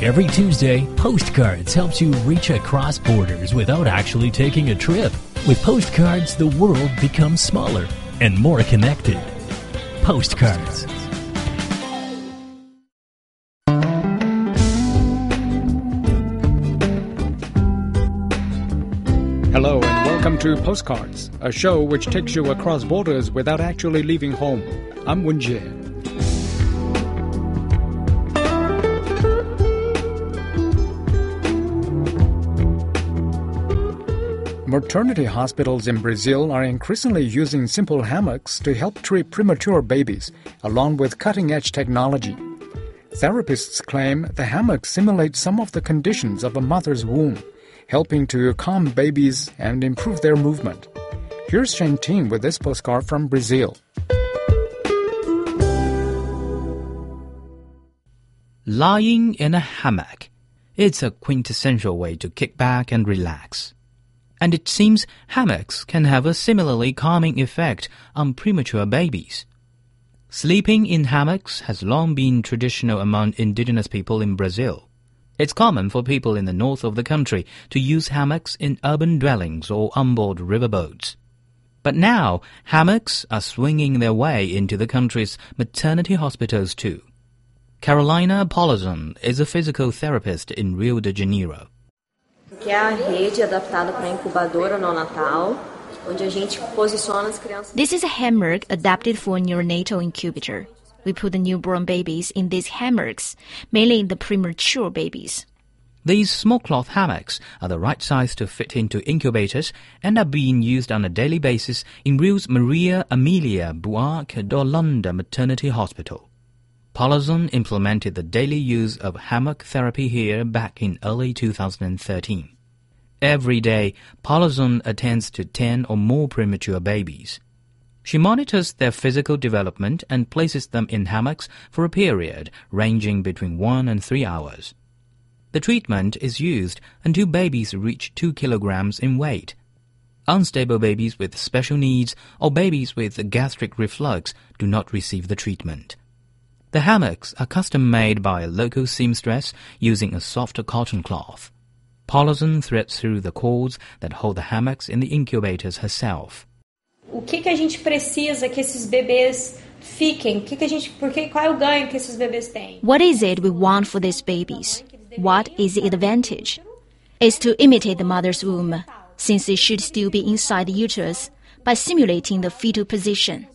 Every Tuesday, Postcards helps you reach across borders without actually taking a trip. With Postcards, the world becomes smaller and more connected. Postcards. Hello and welcome to Postcards, a show which takes you across borders without actually leaving home. I'm Wen Jie. Maternity hospitals in Brazil are increasingly using simple hammocks to help treat premature babies, along with cutting edge technology. Therapists claim the hammock simulates some of the conditions of a mother's womb, helping to calm babies and improve their movement. Here's Shantin with this postcard from Brazil. Lying in a hammock. It's a quintessential way to kick back and relax. And it seems hammocks can have a similarly calming effect on premature babies. Sleeping in hammocks has long been traditional among indigenous people in Brazil. It's common for people in the north of the country to use hammocks in urban dwellings or onboard riverboats. But now, hammocks are swinging their way into the country's maternity hospitals too. Carolina Polazon is a physical therapist in Rio de Janeiro. Que é a rede adaptada para incubadora neonatal, onde a gente posiciona as crianças. This is a hammock adapted for a neonatal incubator. We put the newborn babies in these hammocks, mainly the premature babies. These small cloth hammocks are the right size to fit into incubators and are being used on a daily basis in Rio's Maria Amelia Buarque d'Holanda Maternity Hospital. Polazon implemented the daily use of hammock therapy here back in early 2013. Every day, Polazon attends to 10 or more premature babies. She monitors their physical development and places them in hammocks for a period ranging between 1 and 3 hours. The treatment is used until babies reach 2 kilograms in weight. Unstable babies with special needs or babies with gastric reflux do not receive the treatment. The hammocks are custom made by a local seamstress using a soft cotton cloth. Polazon threads through the cords that hold the hammocks in the incubators herself. O que, que a gente precisa que esses bebês fiquem? Que, que a gente, porque, qual é o ganho que esses bebês têm? What is it we want for these babies? What is the advantage? It's to imitate the mother's womb, since it should still be inside the uterus, by simulating the fetal position.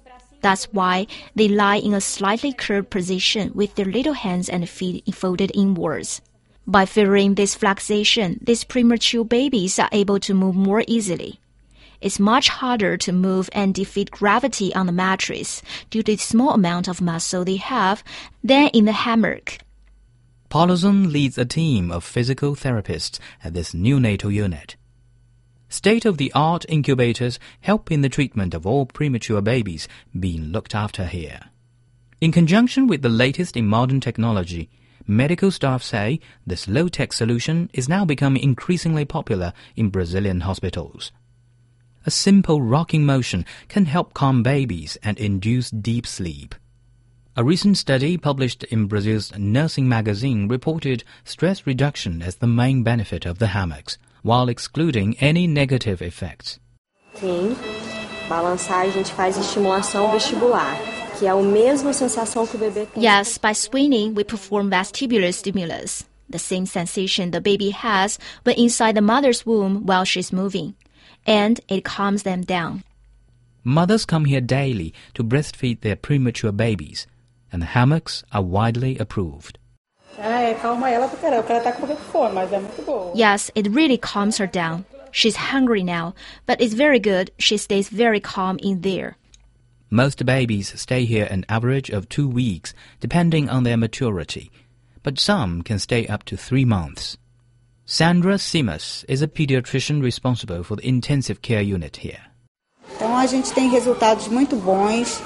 That's why they lie in a slightly curved position with their little hands and feet folded inwards. By favoring this flexation, these premature babies are able to move more easily. It's much harder to move and defeat gravity on the mattress due to the small amount of muscle they have than in the hammock. Polazon leads a team of physical therapists at this neonatal unit. State of the art incubators help in the treatment of all premature babies being looked after here. In conjunction with the latest in modern technology, medical staff say this low tech solution is now becoming increasingly popular in Brazilian hospitals. A simple rocking motion can help calm babies and induce deep sleep. A recent study published in Brazil's Nursing magazine reported stress reduction as the main benefit of the hammocks while excluding any negative effects. Sim, balançar a gente faz estimulação vestibular, que é a mesma sensação que o bebê tem. Yes, by swinging, we perform vestibular stimulus, the same sensation the baby has when inside the mother's womb while she's moving, and it calms them down. Mothers come here daily to breastfeed their premature babies, and the hammocks are widely approved. Yes, it really calms her down. She's hungry now, but it's very good. She stays very calm in there. Most babies stay here an average of two weeks, depending on their maturity, but some can stay up to three months. Sandra Simas is a pediatrician responsible for the intensive care unit here. Então a gente tem resultados muito bons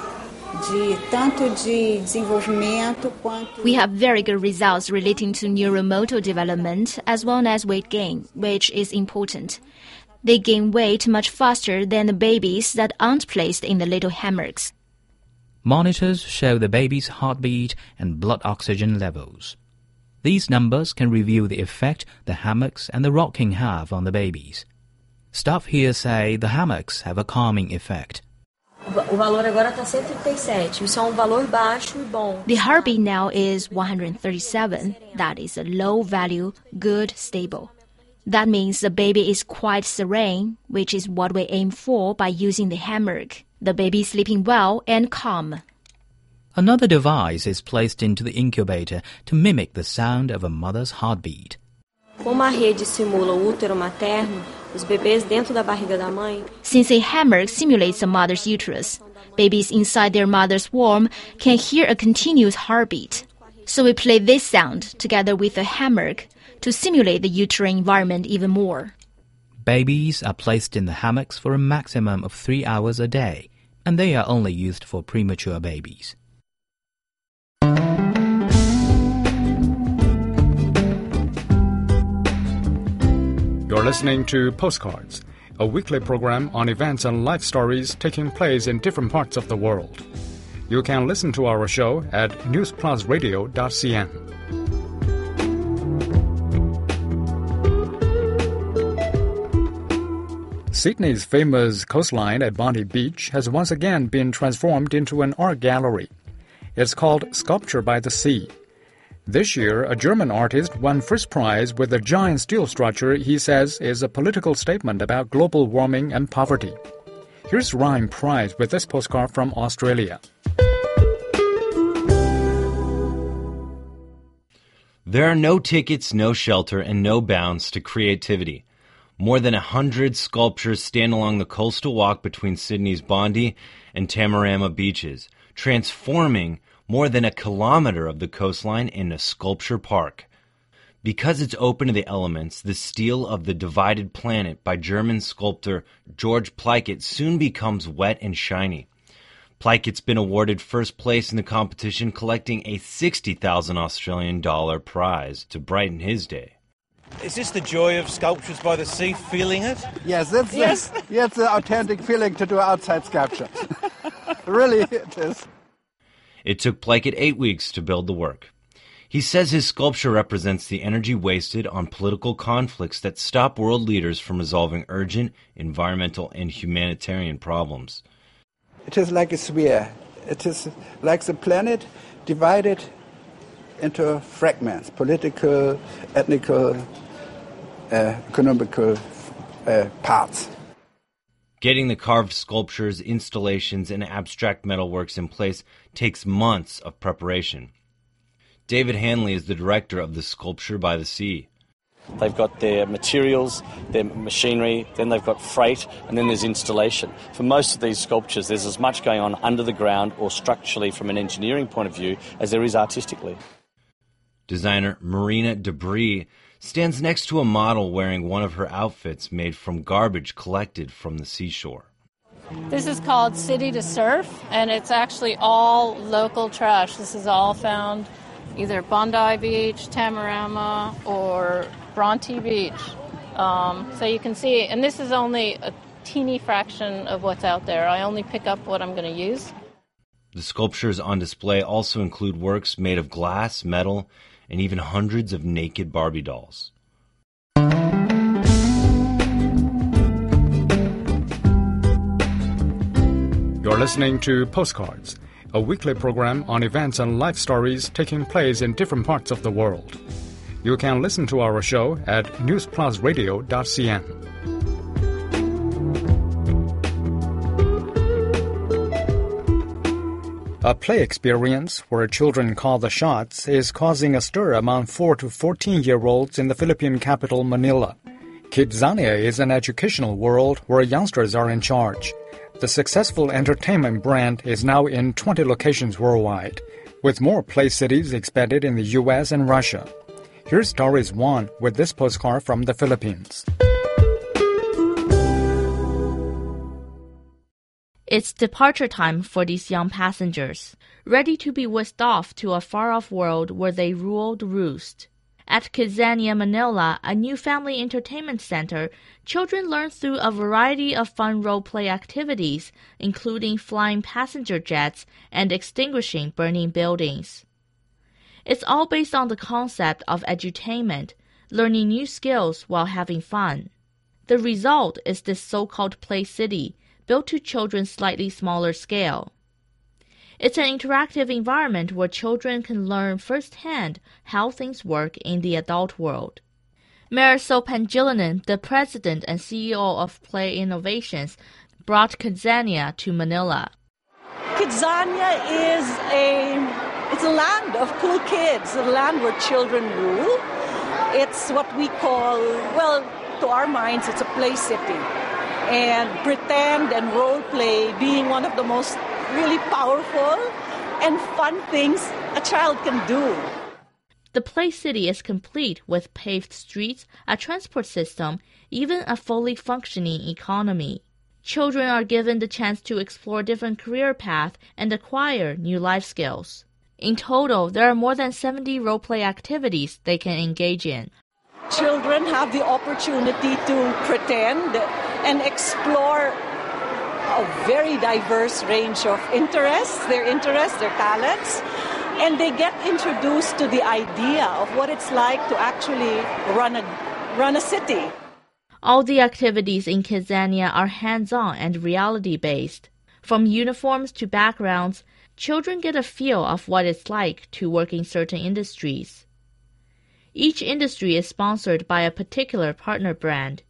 de tanto de desenvolvimento quanto We have very good results relating to neuromotor development as well as weight gain, which is important. They gain weight much faster than the babies that aren't placed in the little hammocks. Monitors show the baby's heartbeat and blood oxygen levels. These numbers can reveal the effect the hammocks and the rocking have on the babies. Staff here say the hammocks have a calming effect. O valor agora está 137. Isso é um valor baixo e bom. The heartbeat now is 137. That is a low value, good, stable. That means the baby is quite serene, which is what we aim for by using the hammock. The baby is sleeping well and calm. Another device is placed into the incubator to mimic the sound of a mother's heartbeat. Como a rede simula o útero materno, os bebês dentro da barriga da mãe Since a hammock simulates a mother's uterus, babies inside their mother's womb can hear a continuous heartbeat. So we play this sound together with a hammock to simulate the uterine environment even more. Babies are placed in the hammocks for a maximum of three hours a day, and they are only used for premature babies. Listening to Postcards, a weekly program on events and life stories taking place in different parts of the world. You can listen to our show at newsplusradio.cn. Sydney's famous coastline at Bondi Beach has once again been transformed into an art gallery. It's called Sculpture by the Sea. This year, a German artist won first prize with a giant steel structure he says is a political statement about global warming and poverty. Here's Ryan Price with this postcard from Australia. There are no tickets, no shelter, and no bounds to creativity. More than a hundred sculptures stand along the coastal walk between Sydney's Bondi and Tamarama beaches, transforming more than a kilometer of the coastline in a sculpture park. Because it's open to the elements, the steel of the divided planet by German sculptor George Plickat soon becomes wet and shiny. Plickat's been awarded first place in the competition, collecting a 60,000 Australian dollar prize to brighten his day. Is this the joy of sculptures by the sea, feeling it? Yes, that's Yes. The, yeah, it's the authentic feeling to do outside sculpture. really, it is. It took Plickat eight weeks to build the work. He says his sculpture represents the energy wasted on political conflicts that stop world leaders from resolving urgent environmental and humanitarian problems. It is like a sphere. It is like the planet divided into fragments, political, ethnical, uh, economical uh, parts. Getting the carved sculptures, installations, and abstract metalworks in place takes months of preparation. David Handley is the director of the Sculpture by the Sea. They've got their materials, their machinery, then they've got freight, and then there's installation. For most of these sculptures, there's as much going on under the ground or structurally from an engineering point of view as there is artistically. Designer Marina Debris stands next to a model wearing one of her outfits made from garbage collected from the seashore. This is called City to Surf, and it's actually all local trash. This is all found either Bondi Beach, Tamarama, or Bronte Beach. Um, so you can see, and this is only a teeny fraction of what's out there. I only pick up what I'm going to use. The sculptures on display also include works made of glass, metal, and even hundreds of naked Barbie dolls. You're listening to Postcards, a weekly program on events and life stories taking place in different parts of the world. You can listen to our show at newsplusradio.cn. A play experience where children call the shots is causing a stir among 4 to 14 year olds in the Philippine capital, Manila. Kidzania is an educational world where youngsters are in charge. The successful entertainment brand is now in 20 locations worldwide, with more play cities expanded in the US and Russia. Here's Doris Wan with this postcard from the Philippines. It's departure time for these young passengers, ready to be whisked off to a far off world where they rule the roost. At Kidzania Manila, a new family entertainment center, children learn through a variety of fun role play activities, including flying passenger jets and extinguishing burning buildings. It's all based on the concept of edutainment, learning new skills while having fun. The result is this so-called play city, built to children's slightly smaller scale. It's an interactive environment where children can learn firsthand how things work in the adult world. Marisol Pangilinan, the president and CEO of Play Innovations, brought Kidzania to Manila. Kidzania is a it's a land of cool kids, a land where children rule. It's what we call, well, to our minds, it's a play city. And pretend and role play being one of the most really powerful and fun things a child can do. The play city is complete with paved streets, a transport system, even a fully functioning economy. Children are given the chance to explore different career paths and acquire new life skills. In total, there are more than 70 role play activities they can engage in. Children have the opportunity to pretend and explore a very diverse range of interests, their interests, their talents, and they get introduced to the idea of what it's like to actually run a, run a city. All the activities in Kidzania are hands on and reality based. From uniforms to backgrounds, children get a feel of what it's like to work in certain industries. Each industry is sponsored by a particular partner brand.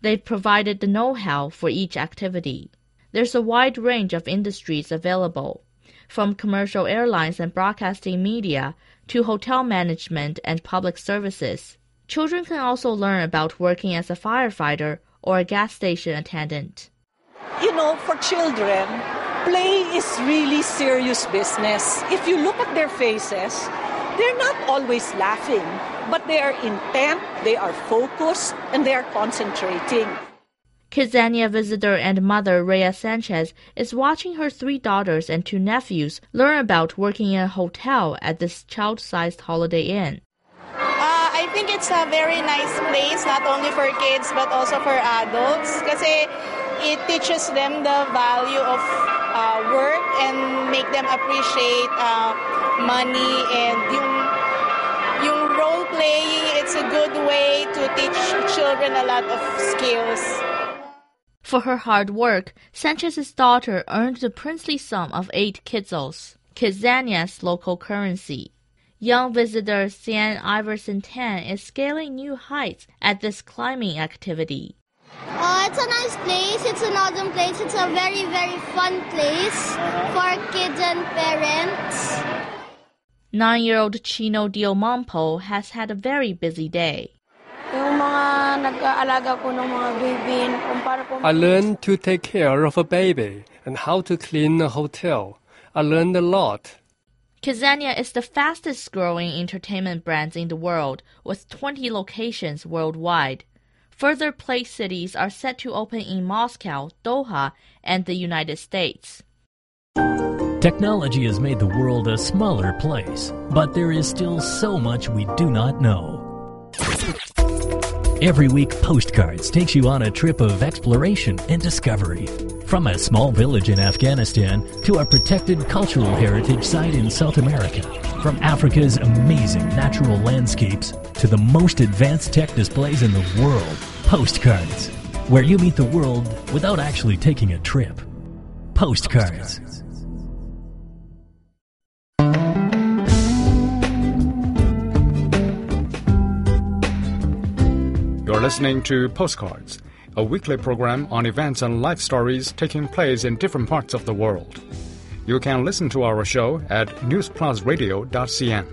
They've provided the know how for each activity. There's a wide range of industries available, from commercial airlines and broadcasting media to hotel management and public services. Children can also learn about working as a firefighter or a gas station attendant. You know, for children, play is really serious business. If you look at their faces, they're not always laughing, but they are intent, they are focused, and they are concentrating. Kidzania visitor and mother Rhea Sanchez is watching her three daughters and two nephews learn about working in a hotel at this child-sized Holiday Inn. Uh, I think it's a very nice place, not only for kids but also for adults, because it teaches them the value of uh, work and make them appreciate uh, money and yung role playing. It's a good way to teach children a lot of skills. For her hard work, Sanchez's daughter earned the princely sum of eight quetzals, Kidzania's local currency. Young visitor Sian Iverson Tan is scaling new heights at this climbing activity. Uh, it's a nice place. It's an awesome place. It's a very, very fun place for kids and parents. Nine year old Chino Diomampo has had a very busy day. I learned to take care of a baby and how to clean a hotel. I learned a lot. Kidzania is the fastest growing entertainment brand in the world with 20 locations worldwide. Further play cities are set to open in Moscow, Doha, and the United States. Technology has made the world a smaller place, but there is still so much we do not know. Every week, Postcards takes you on a trip of exploration and discovery. From a small village in Afghanistan to a protected cultural heritage site in South America. From Africa's amazing natural landscapes to the most advanced tech displays in the world. Postcards, where you meet the world without actually taking a trip. Postcards. You're listening to Postcards, a weekly program on events and life stories taking place in different parts of the world. You can listen to our show at newsplusradio.cn.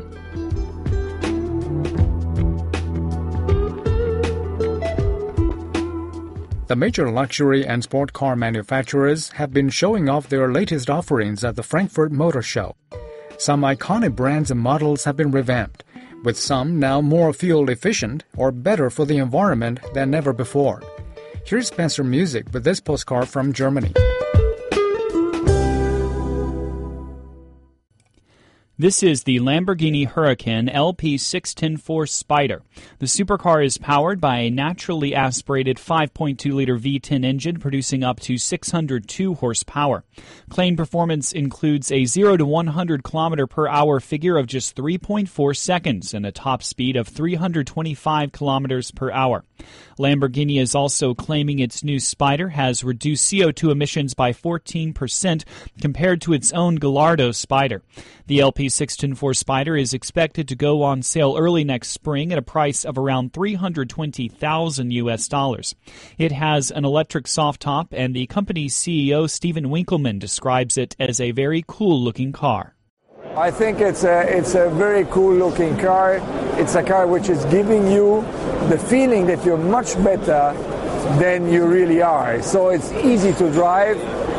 The major luxury and sport car manufacturers have been showing off their latest offerings at the Frankfurt Motor Show. Some iconic brands and models have been revamped, with some now more fuel efficient or better for the environment than ever before. Here's Spencer Music with this postcard from Germany. This is the Lamborghini Huracan LP6104 Spider. The supercar is powered by a naturally aspirated 5.2 liter V10 engine producing up to 602 horsepower. Claimed performance includes a 0 to 100 km per hour figure of just 3.4 seconds and a top speed of 325 kilometers per hour. Lamborghini is also claiming its new Spider has reduced CO2 emissions by 14% compared to its own Gallardo Spider. The LP6104 Spider is expected to go on sale early next spring at a price of around 320,000 US dollars. It has an electric soft top and the company's CEO Stephan Winkelmann describes it as a very cool looking car. I think it's a, it's a very cool looking car. It's a car which is giving you the feeling that you're much better than you really are. So it's easy to drive.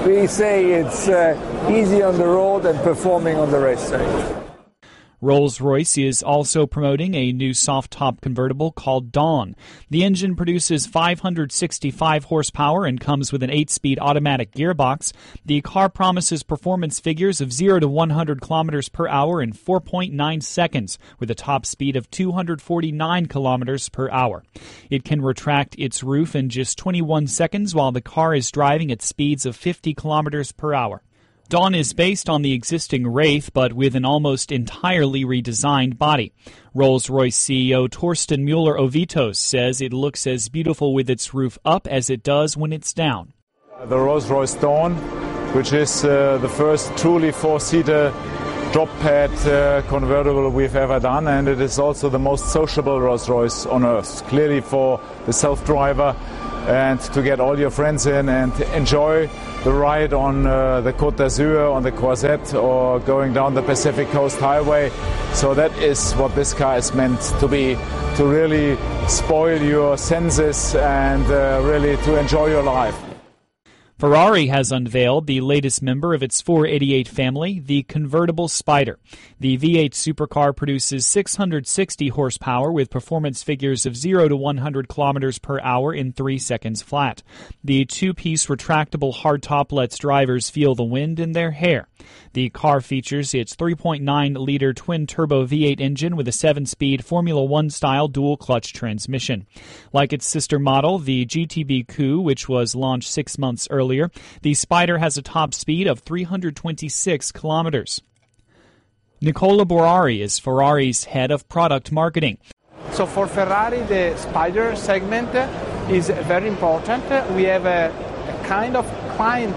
We say it's uh, easy on the road and performing on the racetrack. Rolls Royce is also promoting a new soft top convertible called Dawn. The engine produces 565 horsepower and comes with an 8 speed automatic gearbox. The car promises performance figures of 0 to 100 kilometers per hour in 4.9 seconds, with a top speed of 249 kilometers per hour. It can retract its roof in just 21 seconds while the car is driving at speeds of 50 kilometers per hour. Dawn is based on the existing Wraith, but with an almost entirely redesigned body. Rolls Royce CEO Torsten Müller-Ötvös says it looks as beautiful with its roof up as it does when it's down. The Rolls Royce Dawn, which is uh, the first truly four seater drop pad uh, convertible we've ever done, and it is also the most sociable Rolls Royce on earth. Clearly for the self driver and to get all your friends in and enjoy the ride on uh, the Côte d'Azur, on the Croisette, or going down the Pacific Coast Highway. So that is what this car is meant to be, to really spoil your senses and uh, really to enjoy your life. Ferrari has unveiled the latest member of its 488 family, the convertible Spider. The V8 supercar produces 660 horsepower with performance figures of 0 to 100 kilometers per hour in 3 seconds flat. The two-piece retractable hardtop lets drivers feel the wind in their hair. The car features its 3.9 liter twin turbo V8 engine with a 7 speed Formula One style dual clutch transmission. Like its sister model, the GTB Coupe, which was launched six months earlier, the Spider has a top speed of 326 kilometers. Nicola Boari is Ferrari's head of product marketing. So for Ferrari, the Spider segment is very important. We have a, a kind of client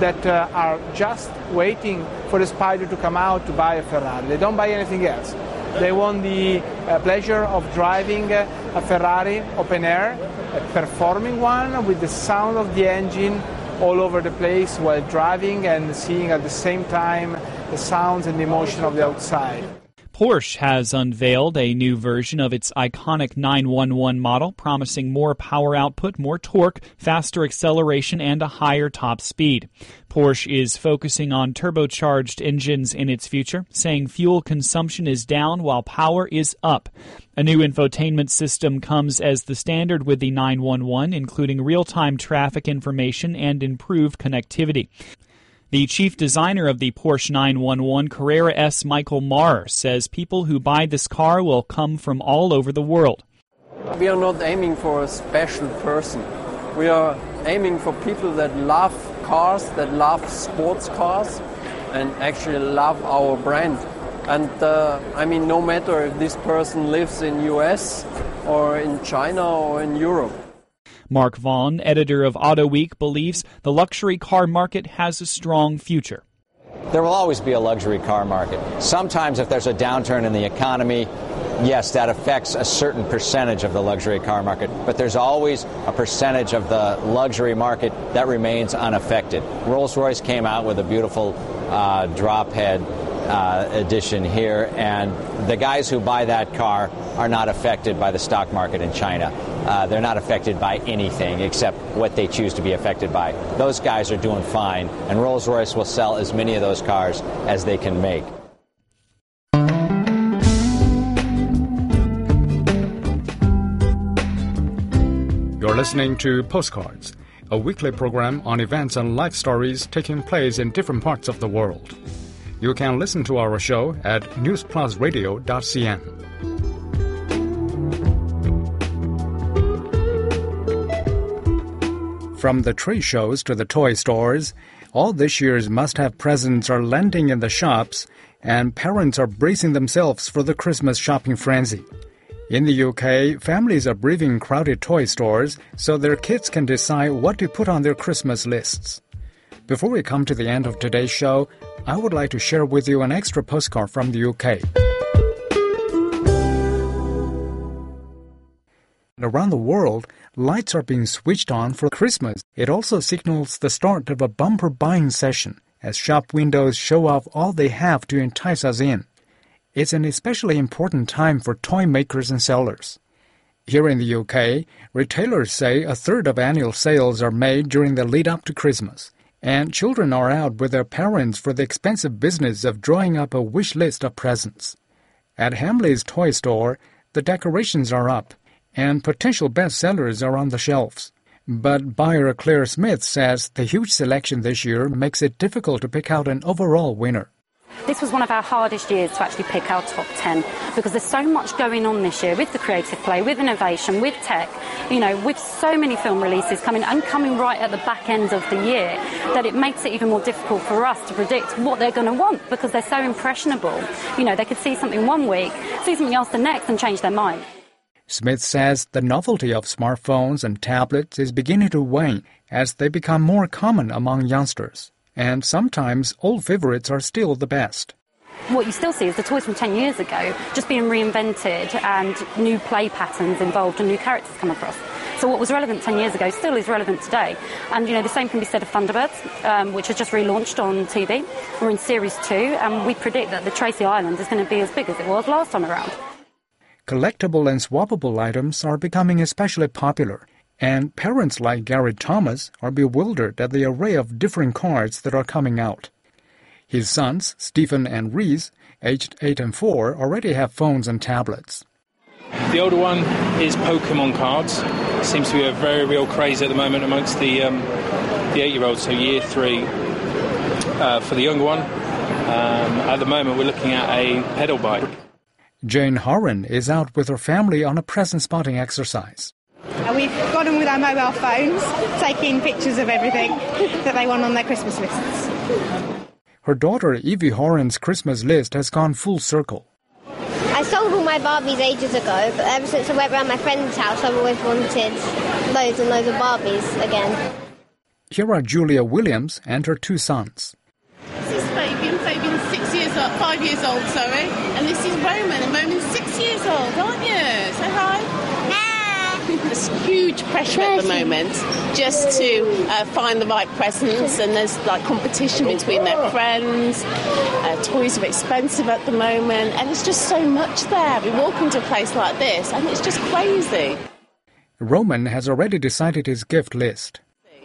that uh, are just waiting for the Spider to come out to buy a Ferrari. They don't buy anything else. They want the uh, pleasure of driving a Ferrari open air, a performing one with the sound of the engine all over the place while driving and seeing at the same time the sounds and the emotion of the outside. Porsche has unveiled a new version of its iconic 911 model, promising more power output, more torque, faster acceleration, and a higher top speed. Porsche is focusing on turbocharged engines in its future, saying fuel consumption is down while power is up. A new infotainment system comes as the standard with the 911, including real time traffic information and improved connectivity. The chief designer of the Porsche 911 Carrera S, Michael Mauer, says people who buy this car will come from all over the world. We are not aiming for a special person. We are aiming for people that love cars, that love sports cars, and actually love our brand. And uh, I mean, no matter if this person lives in US or in China or in Europe. Mark Vaughn, editor of Auto Week, believes the luxury car market has a strong future. There will always be a luxury car market. Sometimes, if there's a downturn in the economy, yes, that affects a certain percentage of the luxury car market, but there's always a percentage of the luxury market that remains unaffected. Rolls Royce came out with a beautiful uh, drop head uh, edition here, and the guys who buy that car are not affected by the stock market in China. Uh, they're not affected by anything except what they choose to be affected by. Those guys are doing fine, and Rolls Royce will sell as many of those cars as they can make. You're listening to Postcards, a weekly program on events and life stories taking place in different parts of the world. You can listen to our show at newsplusradio.cn. From the trade shows to the toy stores, all this year's must have presents are landing in the shops, and parents are bracing themselves for the Christmas shopping frenzy. In the UK, families are braving crowded toy stores so their kids can decide what to put on their Christmas lists. Before we come to the end of today's show, I would like to share with you an extra postcard from the UK. Around the world, lights are being switched on for Christmas. It also signals the start of a bumper buying session as shop windows show off all they have to entice us in. It's an especially important time for toy makers and sellers. Here in the UK, retailers say a third of annual sales are made during the lead up to Christmas, and children are out with their parents for the expensive business of drawing up a wish list of presents. At Hamley's toy store, the decorations are up, and potential bestsellers are on the shelves. But buyer Claire Smith says the huge selection this year makes it difficult to pick out an overall winner. This was one of our hardest years to actually pick our top 10 because there's so much going on this year with the creative play, with innovation, with tech, you know, with so many film releases coming and coming right at the back end of the year that it makes it even more difficult for us to predict what they're going to want because they're so impressionable. You know, they could see something one week, see something else the next and change their mind. Smith says the novelty of smartphones and tablets is beginning to wane as they become more common among youngsters and sometimes old favorites are still the best. What you still see is the toys from 10 years ago just being reinvented and new play patterns involved and new characters come across. So what was relevant 10 years ago still is relevant today. And, you know, the same can be said of Thunderbirds, um, which has just relaunched on TV. We're in Series 2, and we predict that the Tracy Island is going to be as big as it was last time around. Collectible and swappable items are becoming especially popular, and parents like Gary Thomas are bewildered at the array of different cards that are coming out. His sons, Stephen and Reese, aged 8 and 4, already have phones and tablets. The older one is Pokemon cards. Seems to be a very real craze at the moment amongst the um, the eight-year-olds, so year three. Uh, for the younger one, um, at the moment we're looking at a pedal bike. Jane Horan is out with her family on a present spotting exercise. And we've gone on with our mobile phones, taking pictures of everything that they want on their Christmas lists. Her daughter Evie Horan's Christmas list has gone full circle. I sold all my Barbies ages ago, but ever since I went round my friend's house, I've always wanted loads and loads of Barbies again. Here are Julia Williams and her two sons. This is Fabian. Fabian's six years old, five years old, sorry. And this is Roman, and Roman's six years old, aren't you? Say hi. There's huge pressure at the moment just to uh, find the right presents, and there's like competition between their friends. Uh, toys are expensive at the moment, and it's just so much there. We walk into a place like this, and it's just crazy. Roman has already decided his gift list.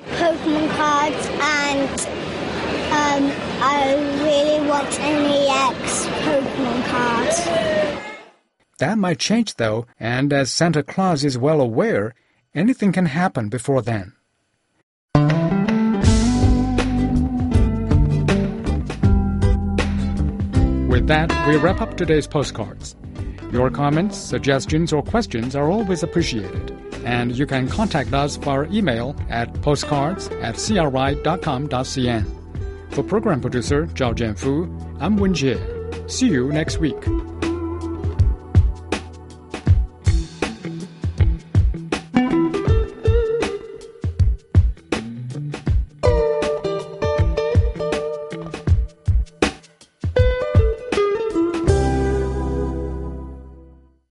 Pokemon cards and um, I really want an EX Pokemon cards. That might change, though, and as Santa Claus is well aware, anything can happen before then. With that, we wrap up today's postcards. Your comments, suggestions, or questions are always appreciated, and you can contact us via email at postcards at cri.com.cn. For program producer Zhao Jianfu, I'm Wen Jie. See you next week.